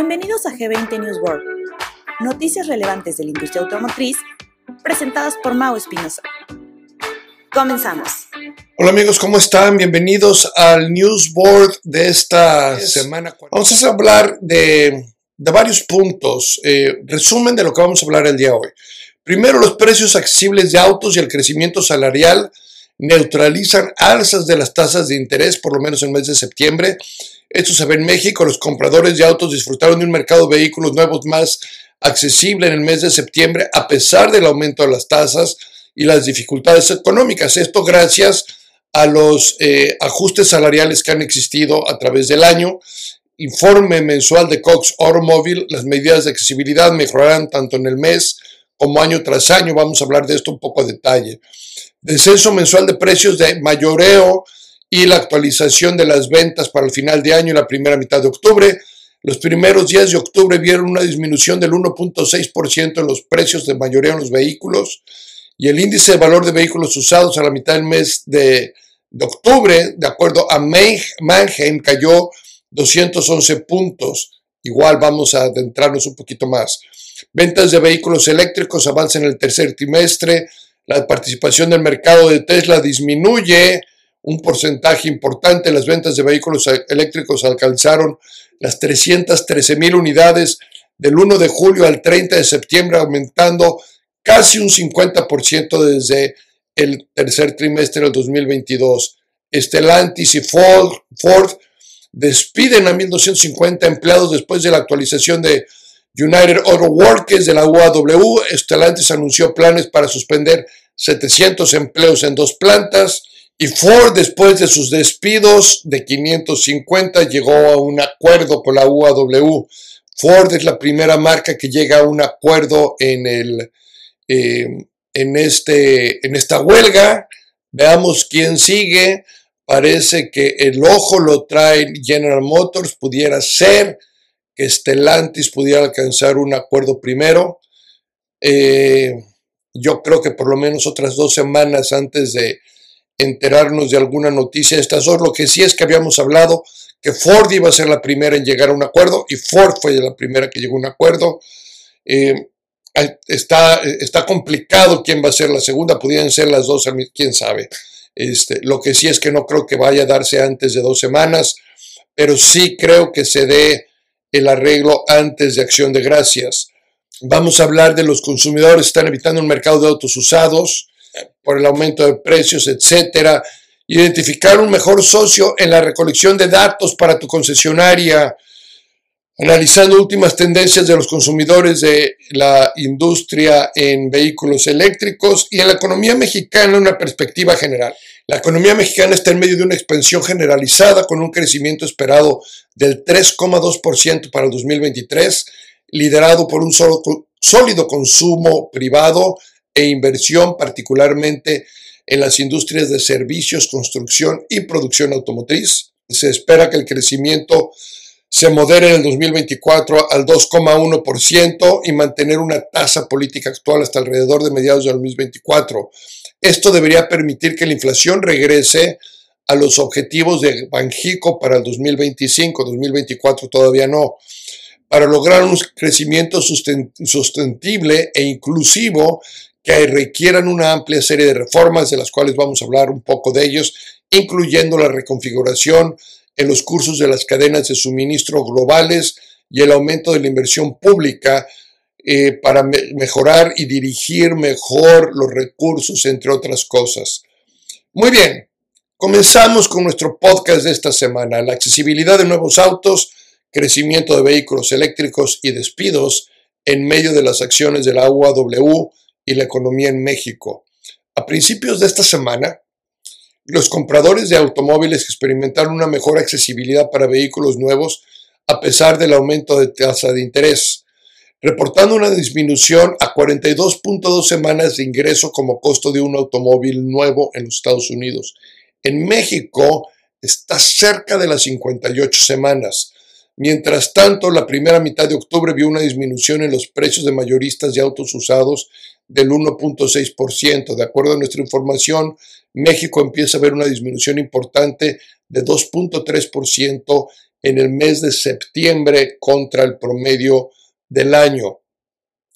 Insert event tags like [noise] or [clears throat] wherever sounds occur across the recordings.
Bienvenidos a G20 News World, noticias relevantes de la industria automotriz presentadas por Mau Espinosa. Comenzamos. Hola amigos, ¿cómo están? Bienvenidos al News Board de esta semana. Vamos a hablar de, varios puntos. Eh, resumen de lo que vamos a hablar el día de hoy. Primero, los precios accesibles de autos y el crecimiento salarial neutralizan alzas de las tasas de interés, por lo menos en el mes de septiembre. Esto se ve en México. Los compradores de autos disfrutaron de un mercado de vehículos nuevos más accesible en el mes de septiembre, a pesar del aumento de las tasas y las dificultades económicas. Esto gracias a los eh, ajustes salariales que han existido a través del año. Informe mensual de Cox Automobile, las medidas de accesibilidad mejorarán tanto en el mes como año tras año. Vamos a hablar de esto un poco a detalle descenso mensual de precios de mayoreo y la actualización de las ventas para el final de año y la primera mitad de octubre. Los primeros días de octubre vieron una disminución del 1.6% en los precios de mayoreo en los vehículos y el índice de valor de vehículos usados a la mitad del mes de, octubre, de acuerdo a Mannheim, cayó 211 puntos. Igual vamos a adentrarnos un poquito más. Ventas de vehículos eléctricos avanzan en el tercer trimestre la participación del mercado de Tesla disminuye un porcentaje importante. Las ventas de vehículos eléctricos alcanzaron las 313 mil unidades del 1 de julio al 30 de septiembre, aumentando casi un 50% desde el tercer trimestre del 2022. Stellantis y Ford, Ford despiden a 1.250 empleados después de la actualización de United Auto Workers de la UAW, Stellantis anunció planes para suspender 700 empleos en dos plantas y Ford, después de sus despidos de 550, llegó a un acuerdo con la UAW. Ford es la primera marca que llega a un acuerdo en, el, eh, en, este, en esta huelga. Veamos quién sigue. Parece que el ojo lo trae General Motors, pudiera ser que Stellantis pudiera alcanzar un acuerdo primero. Eh, yo creo que por lo menos otras dos semanas antes de enterarnos de alguna noticia de estas dos. Lo que sí es que habíamos hablado que Ford iba a ser la primera en llegar a un acuerdo y Ford fue la primera que llegó a un acuerdo. Eh, está, está complicado quién va a ser la segunda, pudieran ser las dos, quién sabe. Este, lo que sí es que no creo que vaya a darse antes de dos semanas, pero sí creo que se dé el arreglo antes de acción de gracias. Vamos a hablar de los consumidores que están evitando un mercado de autos usados por el aumento de precios, etcétera. Identificar un mejor socio en la recolección de datos para tu concesionaria, analizando últimas tendencias de los consumidores de la industria en vehículos eléctricos y en la economía mexicana en una perspectiva general. La economía mexicana está en medio de una expansión generalizada con un crecimiento esperado del 3,2% para el 2023, liderado por un sólido consumo privado e inversión, particularmente en las industrias de servicios, construcción y producción automotriz. Se espera que el crecimiento se modere en el 2024 al 2,1% y mantener una tasa política actual hasta alrededor de mediados del 2024. Esto debería permitir que la inflación regrese a los objetivos de Banjico para el 2025, 2024 todavía no. Para lograr un crecimiento sustentable e inclusivo que requieran una amplia serie de reformas, de las cuales vamos a hablar un poco de ellos, incluyendo la reconfiguración en los cursos de las cadenas de suministro globales y el aumento de la inversión pública eh, para mejorar y dirigir mejor los recursos, entre otras cosas. Muy bien, comenzamos con nuestro podcast de esta semana, la accesibilidad de nuevos autos, crecimiento de vehículos eléctricos y despidos en medio de las acciones de la UAW y la economía en México. A principios de esta semana, los compradores de automóviles experimentaron una mejor accesibilidad para vehículos nuevos a pesar del aumento de tasa de interés, reportando una disminución a 42.2 semanas de ingreso como costo de un automóvil nuevo en los Estados Unidos. En México está cerca de las 58 semanas. Mientras tanto, la primera mitad de octubre vio una disminución en los precios de mayoristas de autos usados del 1.6%. De acuerdo a nuestra información, México empieza a ver una disminución importante de 2.3% en el mes de septiembre contra el promedio del año.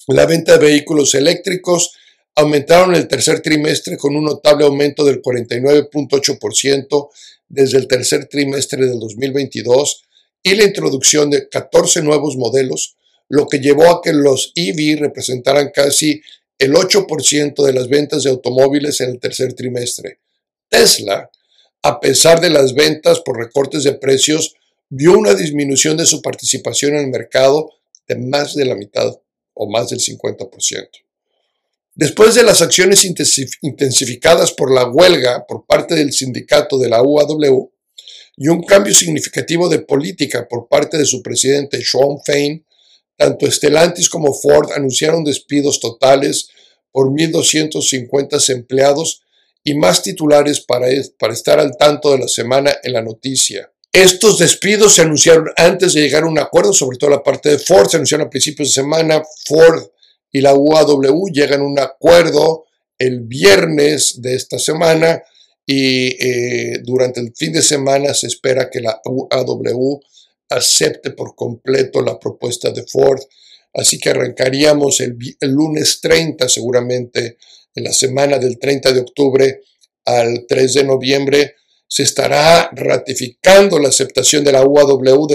La venta de vehículos eléctricos aumentaron el tercer trimestre con un notable aumento del 49.8% desde el tercer trimestre del 2022 y la introducción de 14 nuevos modelos, lo que llevó a que los EV representaran casi el 8% de las ventas de automóviles en el tercer trimestre. Tesla, a pesar de las ventas por recortes de precios, vio una disminución de su participación en el mercado de más de la mitad o más del 50%. Después de las acciones intensificadas por la huelga por parte del sindicato de la UAW y un cambio significativo de política por parte de su presidente Sean Fain, tanto Stellantis como Ford anunciaron despidos totales por 1.250 empleados y más titulares para, para estar al tanto de la semana en la noticia. Estos despidos se anunciaron antes de llegar a un acuerdo, sobre todo la parte de Ford, se anunciaron a principios de semana. Ford y la UAW llegan a un acuerdo el viernes de esta semana y eh, durante el fin de semana se espera que la UAW acepte por completo la propuesta de Ford. Así que arrancaríamos el, el lunes 30 seguramente, en la semana del 30 de octubre al 3 de noviembre, se estará ratificando la aceptación de la UAW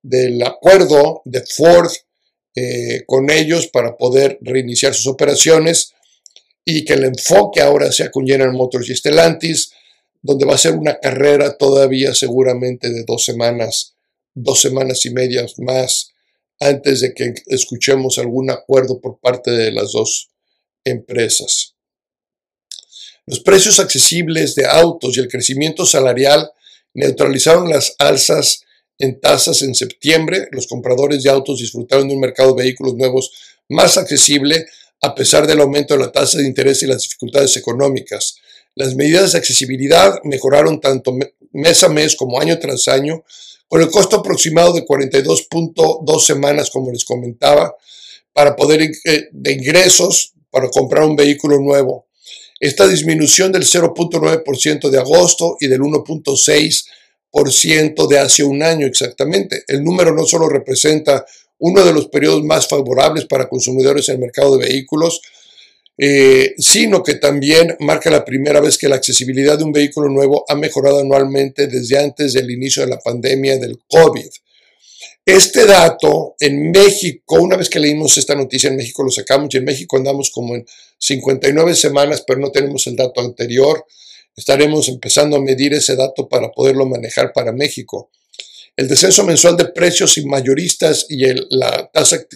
del acuerdo de Ford eh, con ellos para poder reiniciar sus operaciones y que el enfoque ahora sea con General Motors y Stellantis, donde va a ser una carrera todavía seguramente de dos semanas, dos semanas y medias más antes de que escuchemos algún acuerdo por parte de las dos empresas. Los precios accesibles de autos y el crecimiento salarial neutralizaron las alzas en tasas en septiembre. Los compradores de autos disfrutaron de un mercado de vehículos nuevos más accesible a pesar del aumento de la tasa de interés y las dificultades económicas. Las medidas de accesibilidad mejoraron tanto mes a mes como año tras año, con el costo aproximado de 42.2 semanas, como les comentaba, para poder eh, de ingresos para comprar un vehículo nuevo. Esta disminución del 0.9% de agosto y del 1.6% de hace un año exactamente. El número no solo representa uno de los periodos más favorables para consumidores en el mercado de vehículos, eh, sino que también marca la primera vez que la accesibilidad de un vehículo nuevo ha mejorado anualmente desde antes del inicio de la pandemia del COVID. Este dato en México, una vez que leímos esta noticia en México lo sacamos y en México andamos como en 59 semanas, pero no tenemos el dato anterior. Estaremos empezando a medir ese dato para poderlo manejar para México. El descenso mensual de precios y mayoristas y la tasa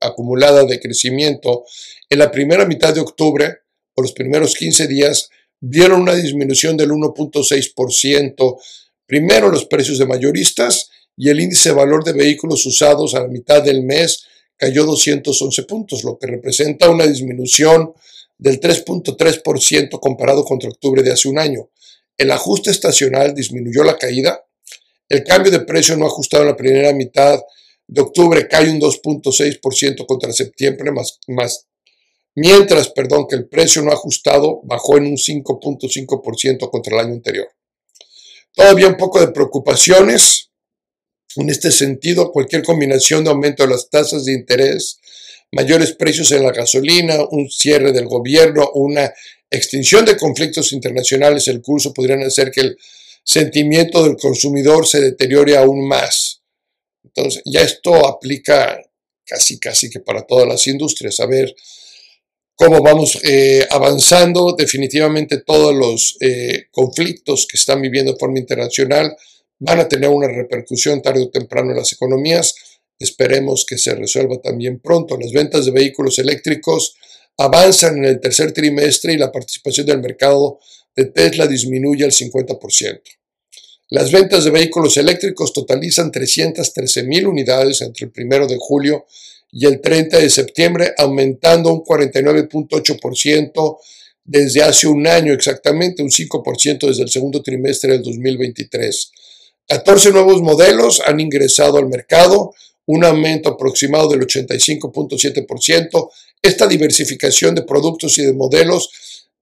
acumulada de crecimiento en la primera mitad de octubre, o los primeros 15 días, vieron una disminución del 1.6%. Primero los precios de mayoristas y el índice de valor de vehículos usados a la mitad del mes cayó 211 puntos, lo que representa una disminución del 3.3% comparado contra octubre de hace un año. El ajuste estacional disminuyó la caída. El cambio de precio no ajustado en la primera mitad de octubre cae un 2.6% contra septiembre, más, mientras perdón, que el precio no ajustado bajó en un 5.5% contra el año anterior. Todavía un poco de preocupaciones en este sentido, cualquier combinación de aumento de las tasas de interés, mayores precios en la gasolina, un cierre del gobierno, una extinción de conflictos internacionales el curso podrían hacer que el sentimiento del consumidor se deteriore aún más. Entonces, ya esto aplica casi, casi que para todas las industrias. A ver cómo vamos eh, avanzando. Definitivamente todos los eh, conflictos que están viviendo de forma internacional van a tener una repercusión tarde o temprano en las economías. Esperemos que se resuelva también pronto. Las ventas de vehículos eléctricos avanzan en el tercer trimestre y la participación del mercado de Tesla disminuye al 50%. Las ventas de vehículos eléctricos totalizan 313 mil unidades entre el 1 de julio y el 30 de septiembre, aumentando un 49.8% desde hace un año exactamente, un 5% desde el segundo trimestre del 2023. 14 nuevos modelos han ingresado al mercado, un aumento aproximado del 85.7%. Esta diversificación de productos y de modelos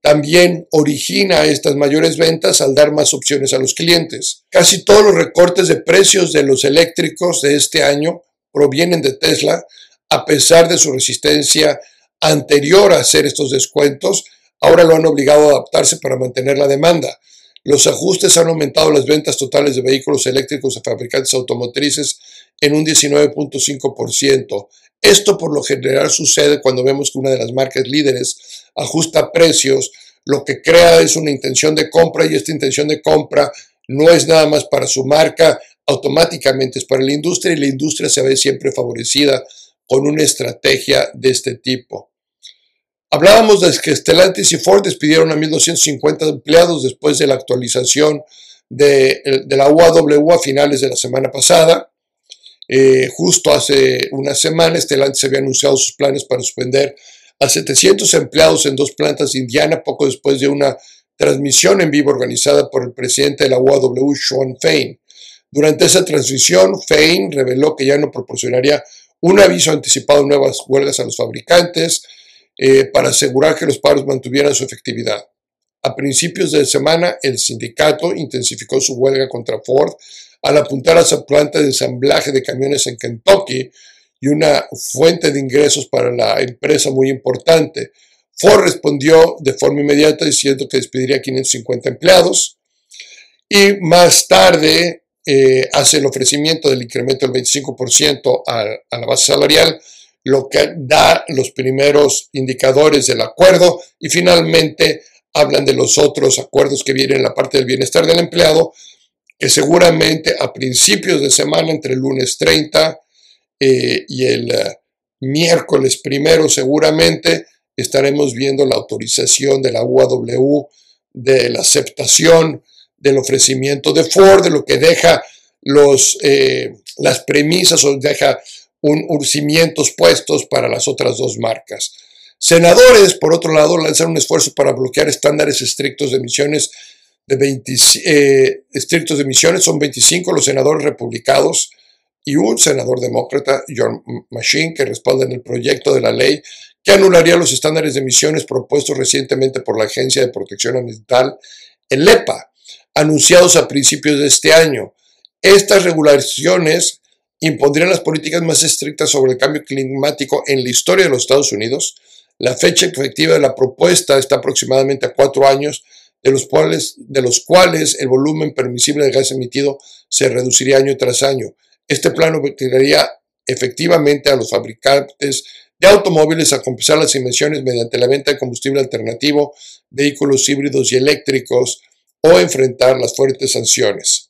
también origina estas mayores ventas al dar más opciones a los clientes. Casi todos los recortes de precios de los eléctricos de este año provienen de Tesla, a pesar de su resistencia anterior a hacer estos descuentos, ahora lo han obligado a adaptarse para mantener la demanda. Los ajustes han aumentado las ventas totales de vehículos eléctricos a fabricantes automotrices en un 19.5%. Esto por lo general sucede cuando vemos que una de las marcas líderes ajusta precios, lo que crea es una intención de compra y esta intención de compra no es nada más para su marca, automáticamente es para la industria y la industria se ve siempre favorecida con una estrategia de este tipo. Hablábamos de que Stellantis y Ford despidieron a 1.250 empleados después de la actualización de, la UAW a finales de la semana pasada. Eh, justo hace una semana, Stellantis había anunciado sus planes para suspender a 700 empleados en dos plantas de Indiana, poco después de una transmisión en vivo organizada por el presidente de la UAW, Sean Fain. Durante esa transmisión, Fain reveló que ya no proporcionaría un aviso anticipado de nuevas huelgas a los fabricantes eh, para asegurar que los paros mantuvieran su efectividad. A principios de semana, el sindicato intensificó su huelga contra Ford al apuntar a esa planta de ensamblaje de camiones en Kentucky y una fuente de ingresos para la empresa muy importante. Ford respondió de forma inmediata diciendo que despediría 550 empleados y más tarde eh, hace el ofrecimiento del incremento del 25% a, a la base salarial, lo que da los primeros indicadores del acuerdo y finalmente hablan de los otros acuerdos que vienen en la parte del bienestar del empleado, que seguramente a principios de semana, entre el lunes 30 eh, y el eh, miércoles primero, seguramente estaremos viendo la autorización de la UAW, de la aceptación del ofrecimiento de Ford, de lo que deja los, eh, las premisas o deja un, cimientos puestos para las otras dos marcas. Senadores, por otro lado, lanzaron un esfuerzo para bloquear estándares estrictos de emisiones de 20, eh, estrictos de emisiones. Son 25 los senadores republicanos y un senador demócrata, John Machine, que respaldan el proyecto de la ley que anularía los estándares de emisiones propuestos recientemente por la Agencia de Protección Ambiental, el EPA, anunciados a principios de este año. Estas regulaciones impondrían las políticas más estrictas sobre el cambio climático en la historia de los Estados Unidos. La fecha efectiva de la propuesta está aproximadamente a cuatro años, de los cuales, de los cuales el volumen permisible de gas emitido se reduciría año tras año. Este plan obligaría efectivamente a los fabricantes de automóviles a compensar las emisiones mediante la venta de combustible alternativo, vehículos híbridos y eléctricos o enfrentar las fuertes sanciones.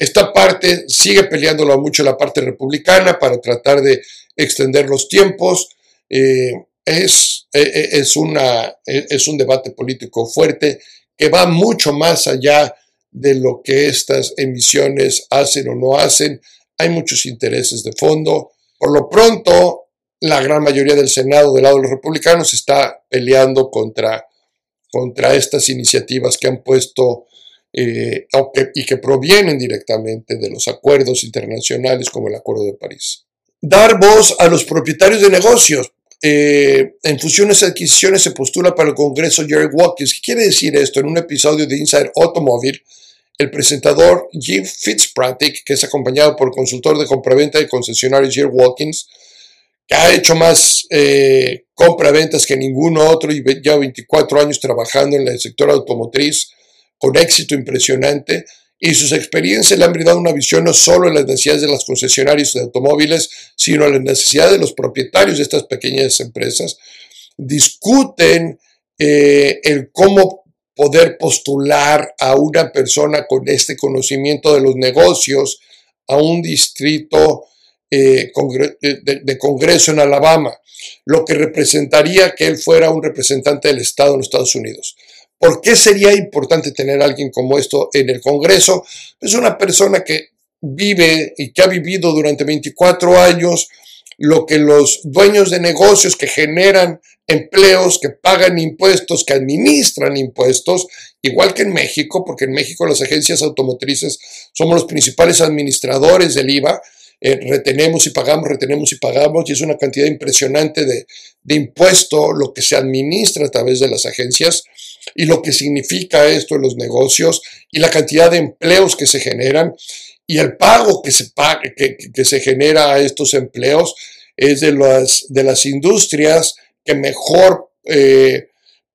Esta parte sigue peleándolo mucho la parte republicana para tratar de extender los tiempos. Eh, es, eh, eh, es, una, es un debate político fuerte que va mucho más allá de lo que estas emisiones hacen o no hacen. Hay muchos intereses de fondo. Por lo pronto, la gran mayoría del Senado del lado de los republicanos está peleando contra, contra estas iniciativas que han puesto eh, y que provienen directamente de los acuerdos internacionales como el Acuerdo de París. Dar voz a los propietarios de negocios. Eh, en fusiones y adquisiciones se postula para el Congreso Jerry Watkins. ¿Qué quiere decir esto? En un episodio de Inside Automobile, el presentador Jim Fitzpatrick, que es acompañado por el consultor de compraventa de concesionarios Jerry Watkins, que ha hecho más eh, compraventas que ningún otro y lleva 24 años trabajando en el sector automotriz, con éxito impresionante y sus experiencias le han brindado una visión no solo de las necesidades de los concesionarios de automóviles, sino de las necesidades de los propietarios de estas pequeñas empresas. Discuten eh, el cómo poder postular a una persona con este conocimiento de los negocios a un distrito eh, de, Congreso en Alabama, lo que representaría que él fuera un representante del Estado en los Estados Unidos. ¿Por qué sería importante tener a alguien como esto en el Congreso? Es una persona que vive y que ha vivido durante 24 años lo que los dueños de negocios que generan empleos, que pagan impuestos, que administran impuestos, igual que en México, porque en México las agencias automotrices somos los principales administradores del IVA, eh, retenemos y pagamos, retenemos y pagamos, y es una cantidad impresionante de, de impuesto lo que se administra a través de las agencias y lo que significa esto en los negocios y la cantidad de empleos que se generan y el pago que se, que, que se genera a estos empleos es de las, de las industrias que mejor eh,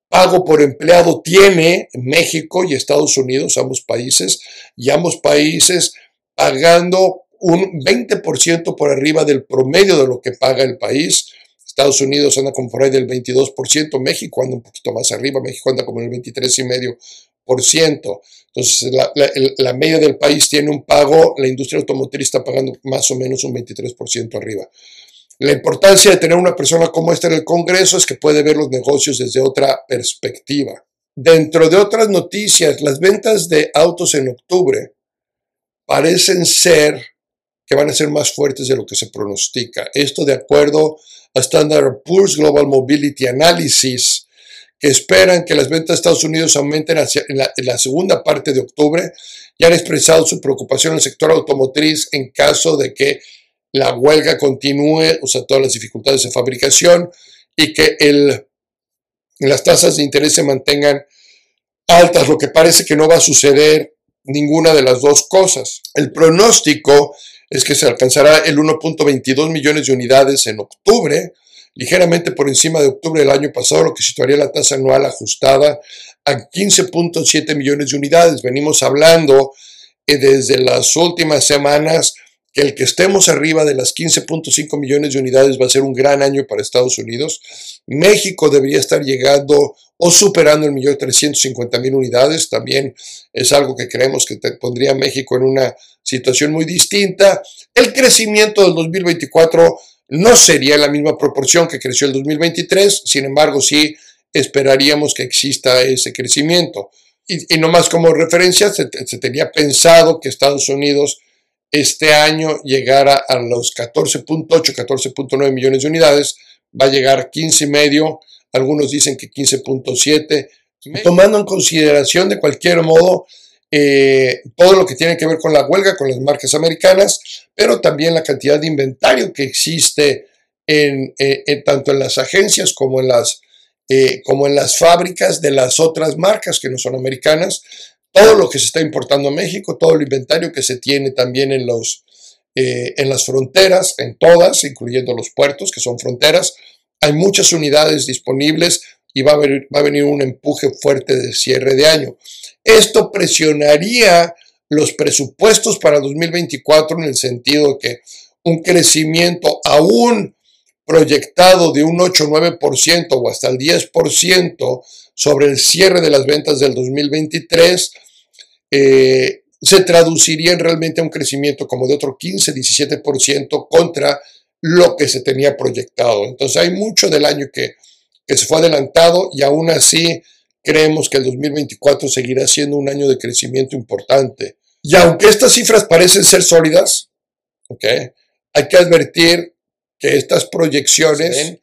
pago por empleado tiene México y Estados Unidos, ambos países, y ambos países pagando un 20% por arriba del promedio de lo que paga el país. Estados Unidos anda como por ahí del 22%, México anda un poquito más arriba, México anda como en el 23,5%. Entonces, la, la, media del país tiene un pago, la industria automotriz está pagando más o menos un 23% arriba. La importancia de tener una persona como esta en el Congreso es que puede ver los negocios desde otra perspectiva. Dentro de otras noticias, las ventas de autos en octubre parecen ser que van a ser más fuertes de lo que se pronostica. Esto de acuerdo a Standard Poor's Global Mobility Analysis, que esperan que las ventas de Estados Unidos aumenten hacia, en, la, en la segunda parte de octubre y han expresado su preocupación en el sector automotriz en caso de que la huelga continúe, o sea, todas las dificultades de fabricación y que el, las tasas de interés se mantengan altas, lo que parece que no va a suceder ninguna de las dos cosas. El pronóstico es que se alcanzará el 1.22 millones de unidades en octubre, ligeramente por encima de octubre del año pasado, lo que situaría la tasa anual ajustada a 15.7 millones de unidades. Venimos hablando eh, desde las últimas semanas el que estemos arriba de las 15.5 millones de unidades va a ser un gran año para Estados Unidos. México debería estar llegando o superando el millón de 350 mil unidades. También es algo que creemos que pondría a México en una situación muy distinta. El crecimiento del 2024 no sería la misma proporción que creció el 2023, sin embargo sí esperaríamos que exista ese crecimiento. Y, y nomás como referencia, se tenía pensado que Estados Unidos este año llegara a los 14.8, 14.9 millones de unidades, va a llegar a 15,5, algunos dicen que 15.7, tomando en consideración de cualquier modo eh, todo lo que tiene que ver con la huelga, con las marcas americanas, pero también la cantidad de inventario que existe en, eh, tanto en las agencias como en las, eh, como en las fábricas de las otras marcas que no son americanas, todo lo que se está importando a México, todo el inventario que se tiene también en, los, eh, en las fronteras, en todas, incluyendo los puertos, que son fronteras. Hay muchas unidades disponibles y va a, venir, va a venir un empuje fuerte de cierre de año. Esto presionaría los presupuestos para 2024 en el sentido que un crecimiento aún proyectado de un 8-9% o hasta el 10% sobre el cierre de las ventas del 2023 eh, se traduciría en realmente a un crecimiento como de otro 15-17% contra lo que se tenía proyectado. Entonces hay mucho del año que, que se fue adelantado y aún así creemos que el 2024 seguirá siendo un año de crecimiento importante. Y aunque estas cifras parecen ser sólidas, ¿okay? hay que advertir que estas proyecciones,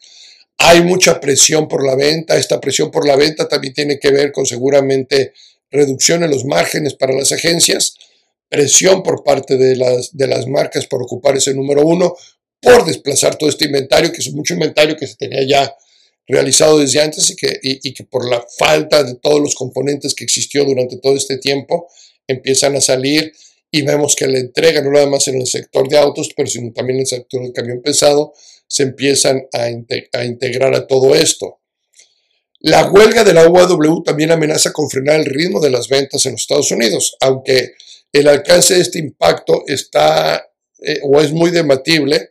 hay mucha presión por la venta, esta presión por la venta también tiene que ver con seguramente reducción en los márgenes para las agencias, presión por parte de las, de las marcas por ocupar ese número uno, por desplazar todo este inventario, que es mucho inventario que se tenía ya realizado desde antes y que, y, que por la falta de todos los componentes que existió durante todo este tiempo empiezan a salir y vemos que la entrega, no nada más en el sector de autos, pero sino también en el sector del camión pesado, se empiezan a, a integrar a todo esto. La huelga de la UAW también amenaza con frenar el ritmo de las ventas en los Estados Unidos, aunque el alcance de este impacto está eh, o es muy debatible.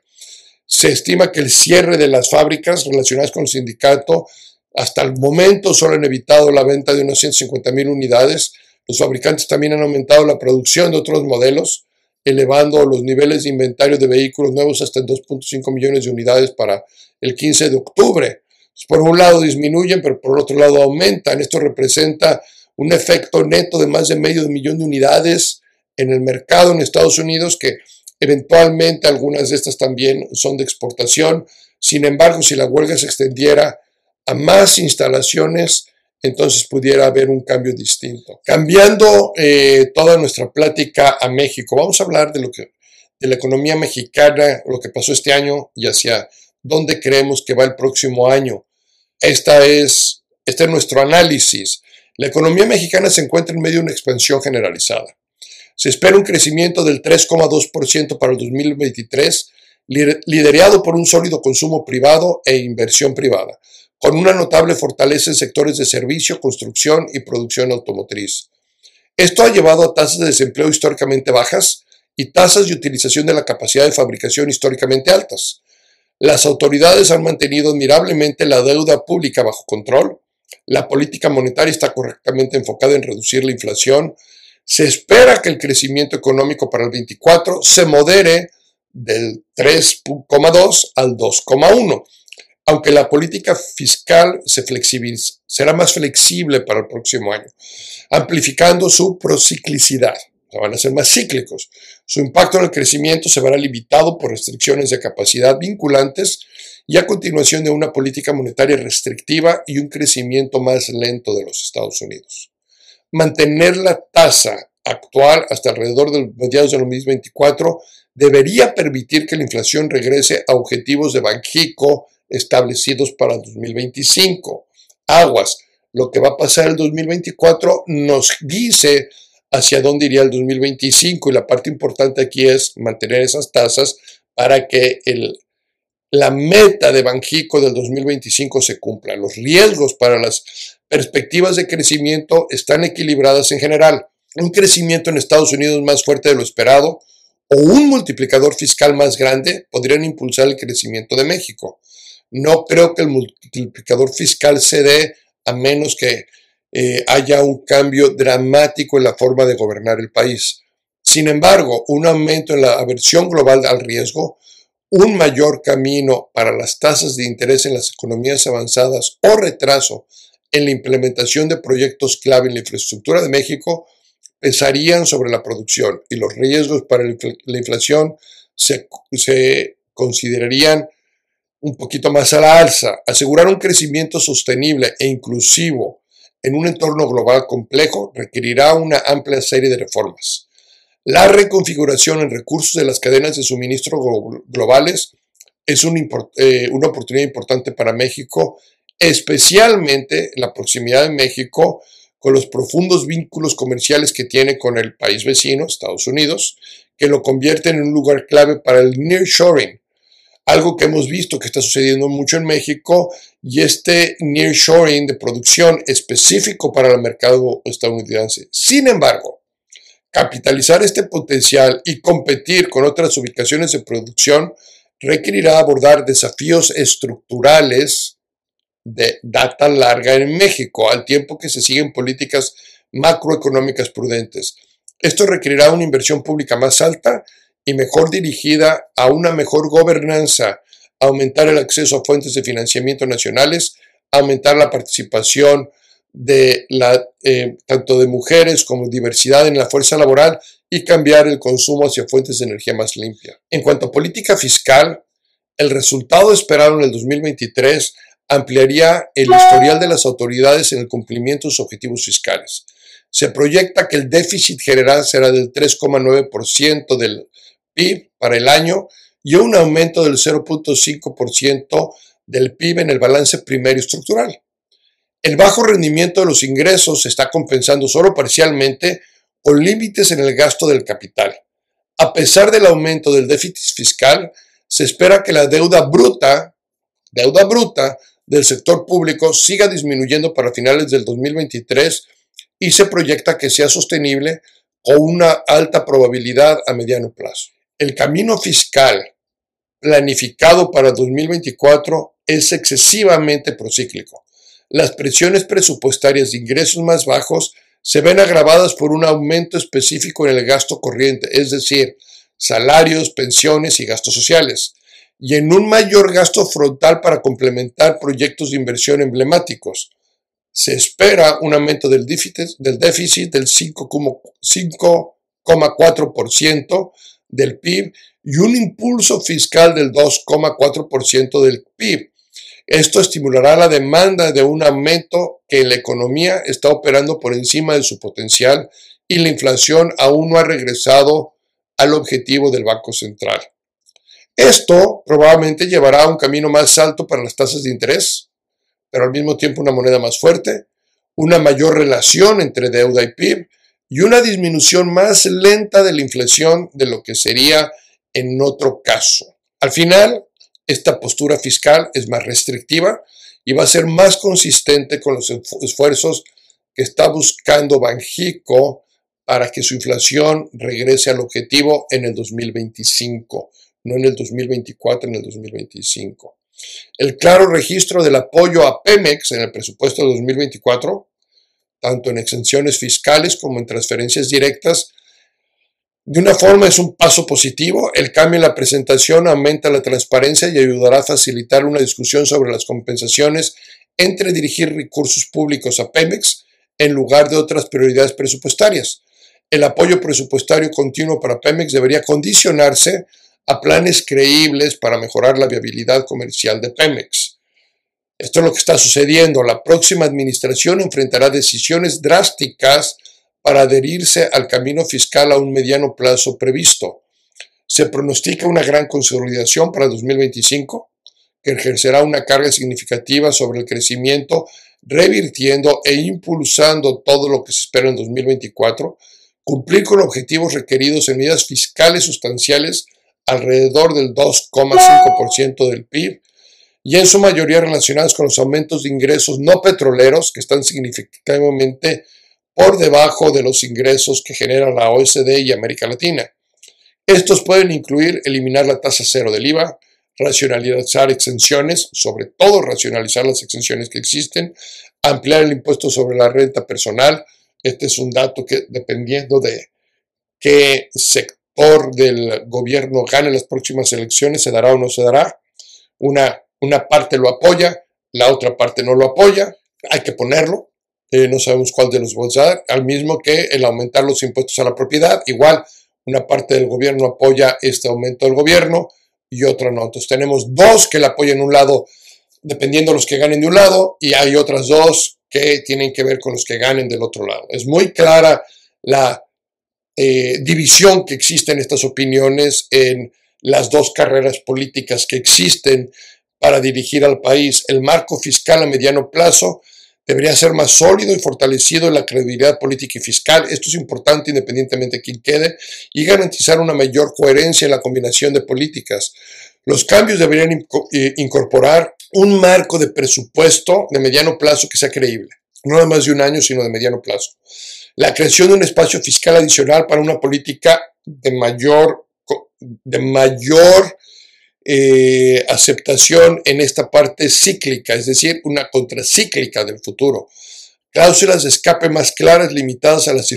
Se estima que el cierre de las fábricas relacionadas con el sindicato hasta el momento solo han evitado la venta de unas 150 mil unidades. Los fabricantes también han aumentado la producción de otros modelos, elevando los niveles de inventario de vehículos nuevos hasta 2.5 millones de unidades para el 15 de octubre por un lado disminuyen, pero por otro lado aumentan. Esto representa un efecto neto de más de medio millón de unidades en el mercado en Estados Unidos, que eventualmente algunas de estas también son de exportación. Sin embargo, si la huelga se extendiera a más instalaciones, entonces pudiera haber un cambio distinto. Cambiando eh, toda nuestra plática a México, vamos a hablar de lo que de la economía mexicana, lo que pasó este año y hacia dónde creemos que va el próximo año. Esta es, este es nuestro análisis. La economía mexicana se encuentra en medio de una expansión generalizada. Se espera un crecimiento del 3,2% para el 2023, liderado por un sólido consumo privado e inversión privada, con una notable fortaleza en sectores de servicio, construcción y producción automotriz. Esto ha llevado a tasas de desempleo históricamente bajas y tasas de utilización de la capacidad de fabricación históricamente altas. Las autoridades han mantenido admirablemente la deuda pública bajo control, la política monetaria está correctamente enfocada en reducir la inflación, se espera que el crecimiento económico para el 24 se modere del 3,2 al 2,1 aunque la política fiscal se será más flexible para el próximo año, amplificando su prociclicidad. van a ser más cíclicos. Su impacto en el crecimiento se verá limitado por restricciones de capacidad vinculantes y a continuación de una política monetaria restrictiva y un crecimiento más lento de los Estados Unidos. Mantener la tasa actual hasta alrededor del mediados del 2024 debería permitir que la inflación regrese a objetivos de Banjico establecidos para 2025. Aguas, lo que va a pasar el 2024 nos dice hacia dónde iría el 2025 y la parte importante aquí es mantener esas tasas para que la meta de Banjico del 2025 se cumpla. Los riesgos para las perspectivas de crecimiento están equilibradas en general. Un crecimiento en Estados Unidos más fuerte de lo esperado o un multiplicador fiscal más grande podrían impulsar el crecimiento de México. No creo que el multiplicador fiscal se dé a menos que eh, haya un cambio dramático en la forma de gobernar el país. Sin embargo, un aumento en la aversión global al riesgo, un mayor camino para las tasas de interés en las economías avanzadas o retraso en la implementación de proyectos clave en la infraestructura de México pesarían sobre la producción y los riesgos para la inflación se, se considerarían un poquito más a la alza, asegurar un crecimiento sostenible e inclusivo en un entorno global complejo requerirá una amplia serie de reformas. La reconfiguración en recursos de las cadenas de suministro globales es eh, una oportunidad importante para México, especialmente la proximidad de México con los profundos vínculos comerciales que tiene con el país vecino, Estados Unidos, que lo convierten en un lugar clave para el nearshoring, algo que hemos visto que está sucediendo mucho en México y este nearshoring de producción específico para el mercado estadounidense. Sin embargo, capitalizar este potencial y competir con otras ubicaciones de producción requerirá abordar desafíos estructurales de data larga en México, al tiempo que se siguen políticas macroeconómicas prudentes. Esto requerirá una inversión pública más alta y mejor dirigida a una mejor gobernanza, aumentar el acceso a fuentes de financiamiento nacionales, aumentar la participación de la, eh, tanto de mujeres como diversidad en la fuerza laboral y cambiar el consumo hacia fuentes de energía más limpia. En cuanto a política fiscal, el resultado esperado en el 2023 ampliaría el historial de las autoridades en el cumplimiento de sus objetivos fiscales. Se proyecta que el déficit general será del 3,9% del PIB para el año y un aumento del 0.5% del PIB en el balance primario estructural. El bajo rendimiento de los ingresos se está compensando solo parcialmente con límites en el gasto del capital. A pesar del aumento del déficit fiscal, se espera que la deuda bruta, deuda bruta del sector público siga disminuyendo para finales del 2023 y se proyecta que sea sostenible con una alta probabilidad a mediano plazo. El camino fiscal planificado para 2024 es excesivamente procíclico. Las presiones presupuestarias de ingresos más bajos se ven agravadas por un aumento específico en el gasto corriente, es decir, salarios, pensiones y gastos sociales, y en un mayor gasto frontal para complementar proyectos de inversión emblemáticos. Se espera un aumento del déficit del, del 5,4% del PIB y un impulso fiscal del 2,4% del PIB. Esto estimulará la demanda de un aumento que la economía está operando por encima de su potencial y la inflación aún no ha regresado al objetivo del Banco Central. Esto probablemente llevará a un camino más alto para las tasas de interés, pero al mismo tiempo una moneda más fuerte, una mayor relación entre deuda y PIB y una disminución más lenta de la inflación de lo que sería en otro caso. Al final, esta postura fiscal es más restrictiva y va a ser más consistente con los esfuerzos que está buscando Banjico para que su inflación regrese al objetivo en el 2025, no en el 2024, en el 2025. El claro registro del apoyo a Pemex en el presupuesto de 2024, tanto en exenciones fiscales como en transferencias directas, de una forma es un paso positivo, el cambio en la presentación aumenta la transparencia y ayudará a facilitar una discusión sobre las compensaciones entre dirigir recursos públicos a Pemex en lugar de otras prioridades presupuestarias. El apoyo presupuestario continuo para Pemex debería condicionarse a planes creíbles para mejorar la viabilidad comercial de Pemex. Esto es lo que está sucediendo. La próxima administración enfrentará decisiones drásticas para adherirse al camino fiscal a un mediano plazo previsto. Se pronostica una gran consolidación para 2025, que ejercerá una carga significativa sobre el crecimiento, revirtiendo e impulsando todo lo que se espera en 2024, cumplir con objetivos requeridos en medidas fiscales sustanciales alrededor del 2,5% del PIB y en su mayoría relacionadas con los aumentos de ingresos no petroleros que están significativamente por debajo de los ingresos que genera la OSD y América Latina. Estos pueden incluir eliminar la tasa cero del IVA, racionalizar exenciones, sobre todo racionalizar las exenciones que existen, ampliar el impuesto sobre la renta personal. Este es un dato que dependiendo de qué sector del gobierno gane las próximas elecciones, se dará o no se dará. Una, una parte lo apoya, la otra parte no lo apoya. Hay que ponerlo, eh, no sabemos cuál de los vamos a dar, al mismo que el aumentar los impuestos a la propiedad. Igual, una parte del gobierno apoya este aumento del gobierno y otra no. Entonces tenemos dos que le apoyan un lado, dependiendo de los que ganen de un lado, y hay otras dos que tienen que ver con los que ganen del otro lado. Es muy clara la eh, división que existe en estas opiniones en las dos carreras políticas que existen para dirigir al país. El marco fiscal a mediano plazo debería ser más sólido y fortalecido en la credibilidad política y fiscal. Esto es importante independientemente de quién quede y garantizar una mayor coherencia en la combinación de políticas. Los cambios deberían eh, incorporar un marco de presupuesto de mediano plazo que sea creíble, no de más de un año, sino de mediano plazo. La creación de un espacio fiscal adicional para una política de mayor, de mayor eh, aceptación en esta parte cíclica, es decir, una contracíclica del futuro. Cláusulas de escape más claras, limitadas a las,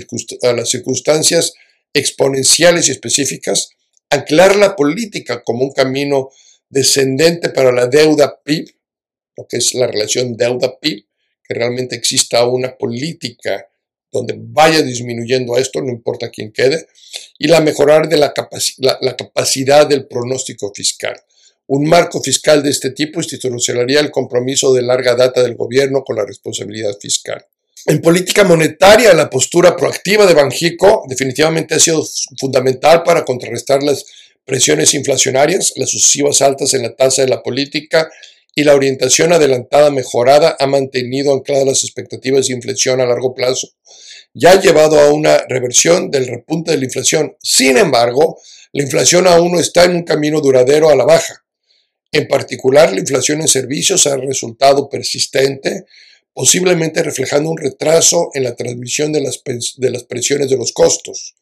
a las circunstancias exponenciales y específicas. Anclar la política como un camino descendente para la deuda PIB, lo que es la relación deuda-PIB, que realmente exista una política donde vaya disminuyendo esto, no importa quién quede, y la mejorar de la, la, capacidad del pronóstico fiscal. Un marco fiscal de este tipo institucionalizaría el compromiso de larga data del gobierno con la responsabilidad fiscal. En política monetaria, la postura proactiva de Banjico definitivamente ha sido fundamental para contrarrestar las presiones inflacionarias, las sucesivas altas en la tasa de la política y la orientación adelantada mejorada ha mantenido ancladas las expectativas de inflación a largo plazo ya ha llevado a una reversión del repunte de la inflación. Sin embargo, la inflación aún no está en un camino duradero a la baja. En particular, la inflación en servicios ha resultado persistente, posiblemente reflejando un retraso en la transmisión de las, de las presiones de los costos.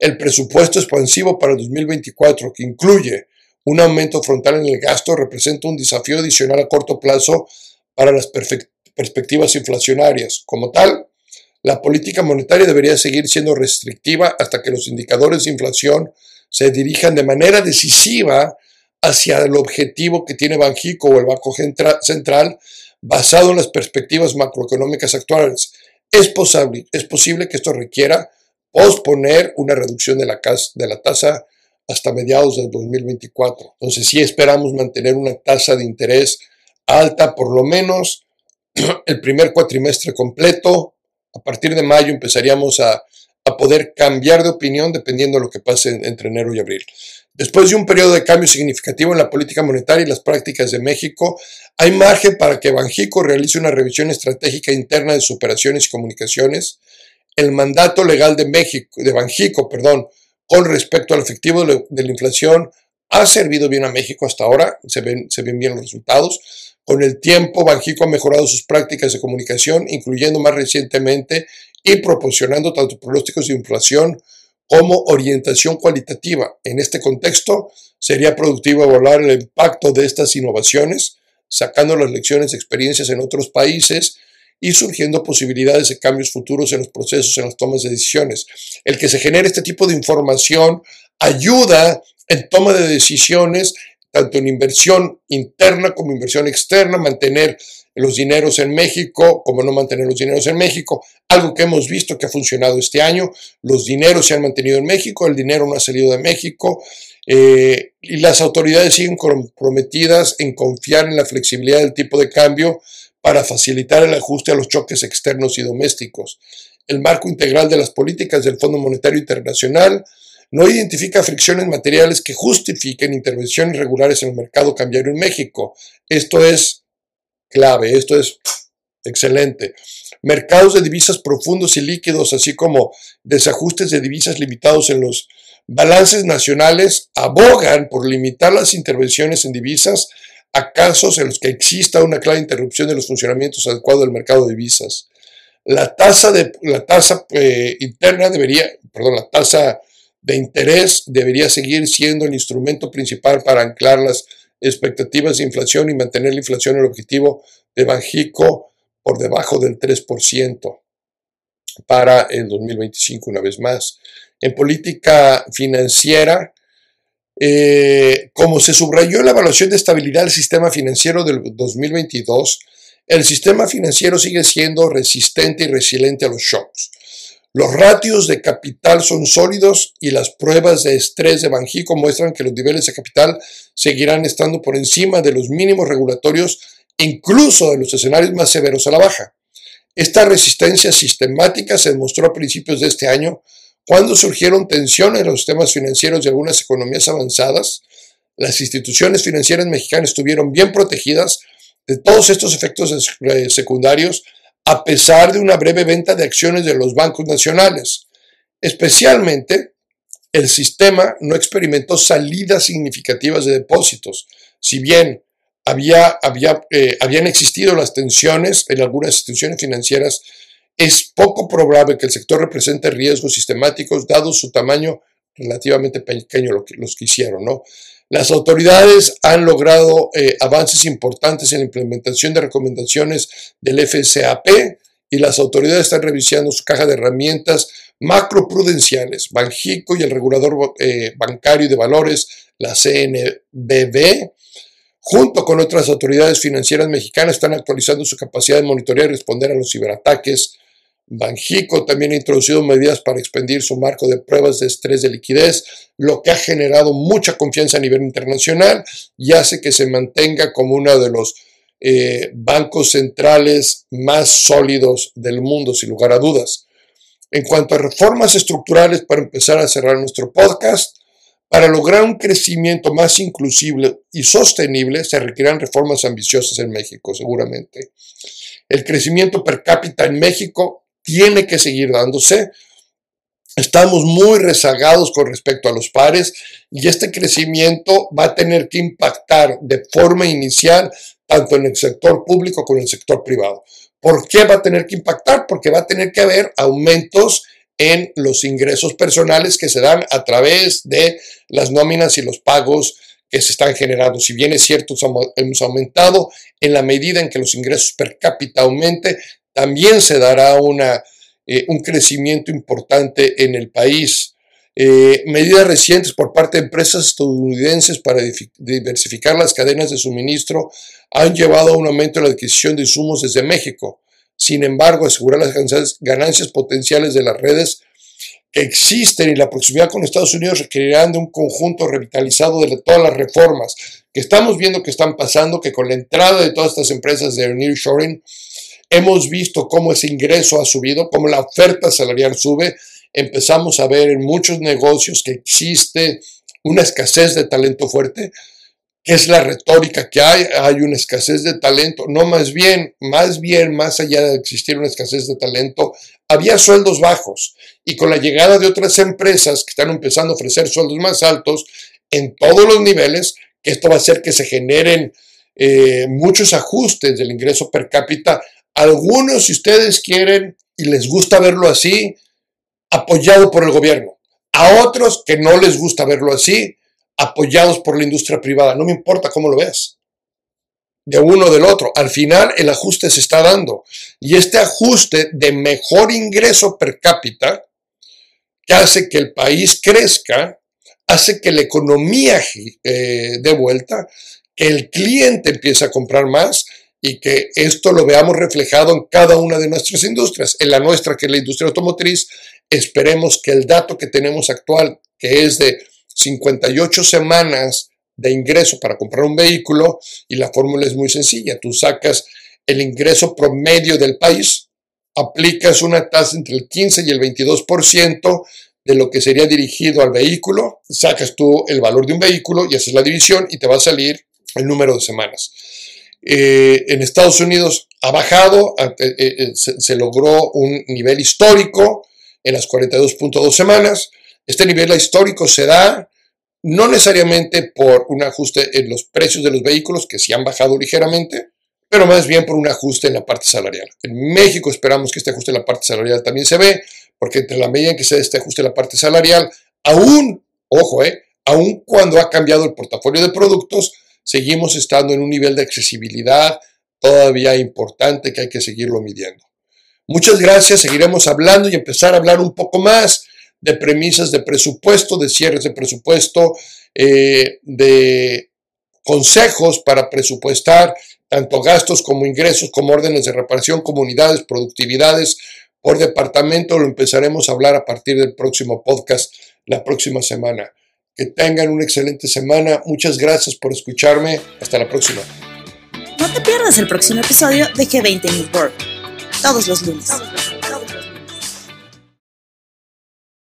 El presupuesto expansivo para 2024, que incluye un aumento frontal en el gasto, representa un desafío adicional a corto plazo para las perspectivas inflacionarias. Como tal, la política monetaria debería seguir siendo restrictiva hasta que los indicadores de inflación se dirijan de manera decisiva hacia el objetivo que tiene Banjico o el Banco Central basado en las perspectivas macroeconómicas actuales. Es posible, es posible que esto requiera posponer una reducción de la, de la tasa hasta mediados del 2024. Entonces sí esperamos mantener una tasa de interés alta por lo menos [clears throat] el primer cuatrimestre completo a partir de mayo empezaríamos a, a poder cambiar de opinión dependiendo de lo que pase entre enero y abril. Después de un periodo de cambio significativo en la política monetaria y las prácticas de México, hay margen para que Banjico realice una revisión estratégica interna de sus operaciones y comunicaciones. El mandato legal de México, de Banjico, perdón, con respecto al efectivo de la inflación ha servido bien a México hasta ahora, se ven, se ven bien los resultados. Con el tiempo, Banjico ha mejorado sus prácticas de comunicación, incluyendo más recientemente y proporcionando tanto pronósticos de inflación como orientación cualitativa. En este contexto, sería productivo evaluar el impacto de estas innovaciones, sacando las lecciones experiencias en otros países y surgiendo posibilidades de cambios futuros en los procesos, en las tomas de decisiones. El que se genere este tipo de información ayuda en toma de decisiones, tanto en inversión interna como inversión externa, mantener los dineros en México, como no mantener los dineros en México. Algo que hemos visto que ha funcionado este año, los dineros se han mantenido en México, el dinero no ha salido de México eh, y las autoridades siguen comprometidas en confiar en la flexibilidad del tipo de cambio para facilitar el ajuste a los choques externos y domésticos. El marco integral de las políticas del Fondo Monetario Internacional no identifica fricciones materiales que justifiquen intervenciones regulares en el mercado cambiario en México. Esto es clave. Esto es excelente. Mercados de divisas profundos y líquidos, así como desajustes de divisas limitados en los balances nacionales, abogan por limitar las intervenciones en divisas a casos en los que exista una clara interrupción de los funcionamientos adecuados del mercado de divisas. La tasa, de, la tasa eh, interna debería, perdón, la tasa de interés debería seguir siendo el instrumento principal para anclar las expectativas de inflación y mantener la inflación el objetivo de Banjico por debajo del 3% para el 2025 una vez más. En política financiera, eh, como se subrayó en la evaluación de estabilidad del sistema financiero del 2022, el sistema financiero sigue siendo resistente y resiliente a los shocks. Los ratios de capital son sólidos y las pruebas de estrés de Banjico muestran que los niveles de capital seguirán estando por encima de los mínimos regulatorios, incluso de los escenarios más severos a la baja. Esta resistencia sistemática se demostró a principios de este año cuando surgieron tensiones en los sistemas financieros de algunas economías avanzadas. Las instituciones financieras mexicanas estuvieron bien protegidas de todos estos efectos secundarios a pesar de una breve venta de acciones de los bancos nacionales. Especialmente, el sistema no experimentó salidas significativas de depósitos. Si bien había, había, eh, habían existido las tensiones en algunas instituciones financieras, es poco probable que el sector represente riesgos sistemáticos, dado su tamaño relativamente pequeño, los que hicieron, ¿no? Las autoridades han logrado eh, avances importantes en la implementación de recomendaciones del FSAP y las autoridades están revisando su caja de herramientas macroprudenciales. Banjico y el regulador eh, bancario de valores, la CNBB, junto con otras autoridades financieras mexicanas, están actualizando su capacidad de monitorear y responder a los ciberataques Banjico también ha introducido medidas para expandir su marco de pruebas de estrés de liquidez, lo que ha generado mucha confianza a nivel internacional y hace que se mantenga como uno de los eh, bancos centrales más sólidos del mundo, sin lugar a dudas. En cuanto a reformas estructurales, para empezar a cerrar nuestro podcast, para lograr un crecimiento más inclusive y sostenible, se requerirán reformas ambiciosas en México, seguramente. El crecimiento per cápita en México tiene que seguir dándose. Estamos muy rezagados con respecto a los pares y este crecimiento va a tener que impactar de forma inicial tanto en el sector público como en el sector privado. ¿Por qué va a tener que impactar? Porque va a tener que haber aumentos en los ingresos personales que se dan a través de las nóminas y los pagos que se están generando. Si bien es cierto, hemos aumentado en la medida en que los ingresos per cápita aumente, también se dará una, eh, un crecimiento importante en el país. Eh, medidas recientes por parte de empresas estadounidenses para diversificar las cadenas de suministro han llevado a un aumento en la adquisición de insumos desde México. Sin embargo, asegurar las ganancias, potenciales de las redes que existen y la proximidad con Estados Unidos requerirán de un conjunto revitalizado de todas las reformas que estamos viendo que están pasando, que con la entrada de todas estas empresas de nearshoring, Hemos visto cómo ese ingreso ha subido, cómo la oferta salarial sube. Empezamos a ver en muchos negocios que existe una escasez de talento fuerte, que es la retórica que hay, hay una escasez de talento, no más bien, más bien, más allá de existir una escasez de talento, había sueldos bajos. Y con la llegada de otras empresas que están empezando a ofrecer sueldos más altos en todos los niveles, esto va a hacer que se generen eh, muchos ajustes del ingreso per cápita, algunos si ustedes quieren y les gusta verlo así, apoyado por el gobierno, a otros que no les gusta verlo así, apoyados por la industria privada. No me importa cómo lo veas. De uno o del otro. Al final el ajuste se está dando. Y este ajuste de mejor ingreso per cápita, que hace que el país crezca, hace que la economía eh, dé vuelta, que el cliente empiece a comprar más y que esto lo veamos reflejado en cada una de nuestras industrias. En la nuestra, que es la industria automotriz, esperemos que el dato que tenemos actual, que es de 58 semanas de ingreso para comprar un vehículo y la fórmula es muy sencilla. Tú sacas el ingreso promedio del país, aplicas una tasa entre el 15 y el 22% de lo que sería dirigido al vehículo, sacas tú el valor de un vehículo y haces la división y te va a salir el número de semanas. Eh, en Estados Unidos ha bajado, eh, eh, se logró un nivel histórico en las 42.2 semanas. Este nivel histórico se da no necesariamente por un ajuste en los precios de los vehículos, que sí han bajado ligeramente, pero más bien por un ajuste en la parte salarial. En México esperamos que este ajuste en la parte salarial también se ve, porque entre la medida en que se dé este ajuste en la parte salarial, aún, ojo, eh, aún cuando ha cambiado el portafolio de productos, seguimos estando en un nivel de accesibilidad todavía importante que hay que seguirlo midiendo. Muchas gracias, seguiremos hablando y empezar a hablar un poco más de premisas de presupuesto, de cierres de presupuesto, eh, de consejos para presupuestar tanto gastos como ingresos, como órdenes de reparación, comunidades, productividades por departamento. Lo empezaremos a hablar a partir del próximo podcast la próxima semana. Que tengan una excelente semana. Muchas gracias por escucharme. Hasta la próxima. No te pierdas el próximo episodio de G20 Network todos los lunes.